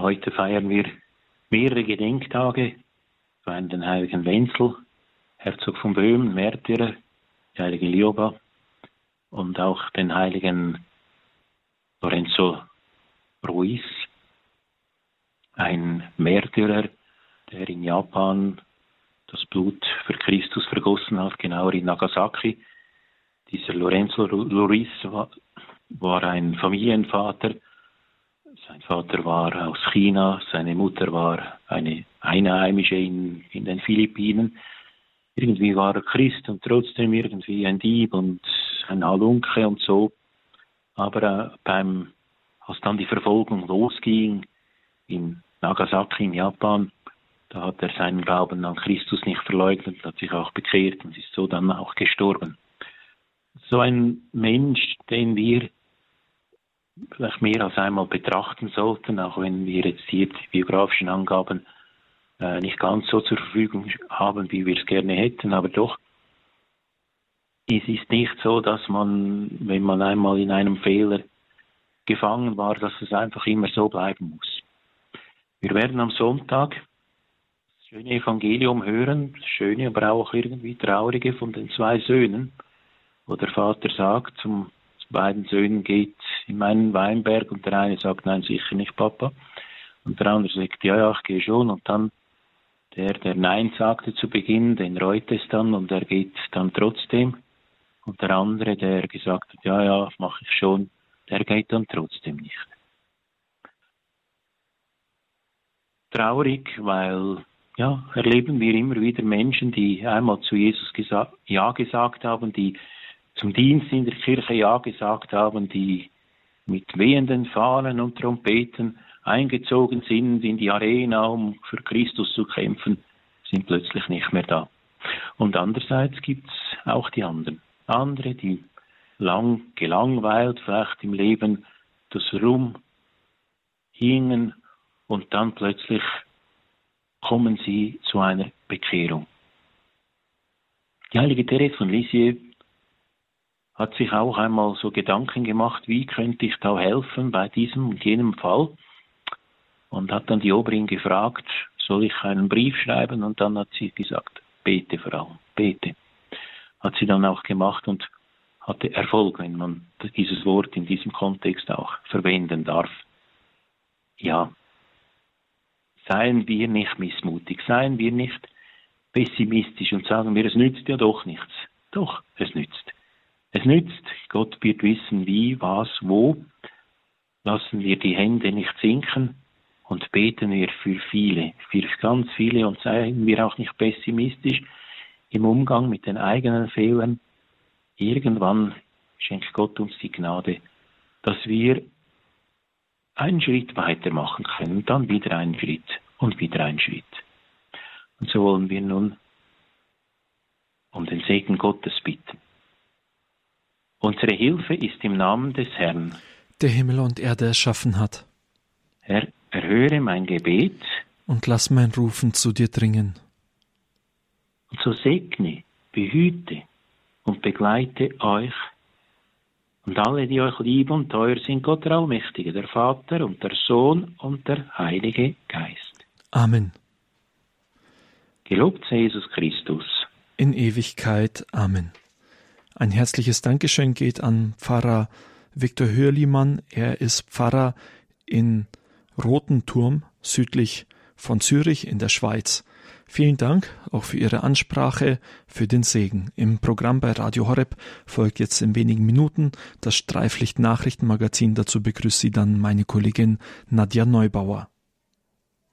Ja, heute feiern wir mehrere Gedenktage. Wir den heiligen Wenzel, Herzog von Böhmen, Märtyrer, die heilige Lioba und auch den heiligen Lorenzo Ruiz, ein Märtyrer, der in Japan das Blut für Christus vergossen hat, genauer in Nagasaki. Dieser Lorenzo Ruiz war ein Familienvater. Sein Vater war aus China, seine Mutter war eine Einheimische in, in den Philippinen. Irgendwie war er Christ und trotzdem irgendwie ein Dieb und ein Halunke und so. Aber äh, beim, als dann die Verfolgung losging in Nagasaki in Japan, da hat er seinen Glauben an Christus nicht verleugnet, hat sich auch bekehrt und ist so dann auch gestorben. So ein Mensch, den wir vielleicht mehr als einmal betrachten sollten, auch wenn wir jetzt hier die biografischen Angaben äh, nicht ganz so zur Verfügung haben, wie wir es gerne hätten, aber doch, es ist nicht so, dass man, wenn man einmal in einem Fehler gefangen war, dass es einfach immer so bleiben muss. Wir werden am Sonntag das schöne Evangelium hören, das schöne, aber auch irgendwie traurige von den zwei Söhnen, wo der Vater sagt, zum beiden Söhnen geht in meinen Weinberg und der eine sagt, nein, sicher nicht, Papa. Und der andere sagt, ja, ja, ich gehe schon. Und dann der, der Nein sagte zu Beginn, den reut es dann und er geht dann trotzdem. Und der andere, der gesagt hat, ja, ja, mache ich schon, der geht dann trotzdem nicht. traurig, weil ja, erleben wir immer wieder Menschen, die einmal zu Jesus gesa Ja gesagt haben, die zum Dienst in der Kirche Ja gesagt haben, die mit wehenden Fahnen und Trompeten eingezogen sind in die Arena, um für Christus zu kämpfen, sind plötzlich nicht mehr da. Und andererseits gibt es auch die anderen. Andere, die lang gelangweilt vielleicht im Leben das Rum hingen und dann plötzlich kommen sie zu einer Bekehrung. Die heilige Therese von Lisieux hat sich auch einmal so Gedanken gemacht, wie könnte ich da helfen bei diesem und jenem Fall und hat dann die Oberin gefragt, soll ich einen Brief schreiben und dann hat sie gesagt, bete vor allem, bete. Hat sie dann auch gemacht und hatte Erfolg, wenn man dieses Wort in diesem Kontext auch verwenden darf. Ja, Seien wir nicht missmutig, seien wir nicht pessimistisch und sagen wir, es nützt ja doch nichts. Doch, es nützt. Es nützt, Gott wird wissen, wie, was, wo. Lassen wir die Hände nicht sinken und beten wir für viele, für ganz viele und seien wir auch nicht pessimistisch im Umgang mit den eigenen Fehlern. Irgendwann schenkt Gott uns die Gnade, dass wir einen Schritt weitermachen können, dann wieder einen Schritt und wieder einen Schritt. Und so wollen wir nun um den Segen Gottes bitten. Unsere Hilfe ist im Namen des Herrn, der Himmel und Erde erschaffen hat. Herr, erhöre mein Gebet und lass mein Rufen zu dir dringen. Und so segne, behüte und begleite euch und alle, die euch lieben und teuer sind, Gott der Allmächtige, der Vater und der Sohn und der Heilige Geist. Amen. Gelobt sei Jesus Christus. In Ewigkeit. Amen. Ein herzliches Dankeschön geht an Pfarrer Viktor Hörlimann. Er ist Pfarrer in Rotenturm, südlich von Zürich in der Schweiz. Vielen Dank auch für Ihre Ansprache, für den Segen. Im Programm bei Radio Horeb folgt jetzt in wenigen Minuten das Streiflicht Nachrichtenmagazin. Dazu begrüßt Sie dann meine Kollegin Nadja Neubauer.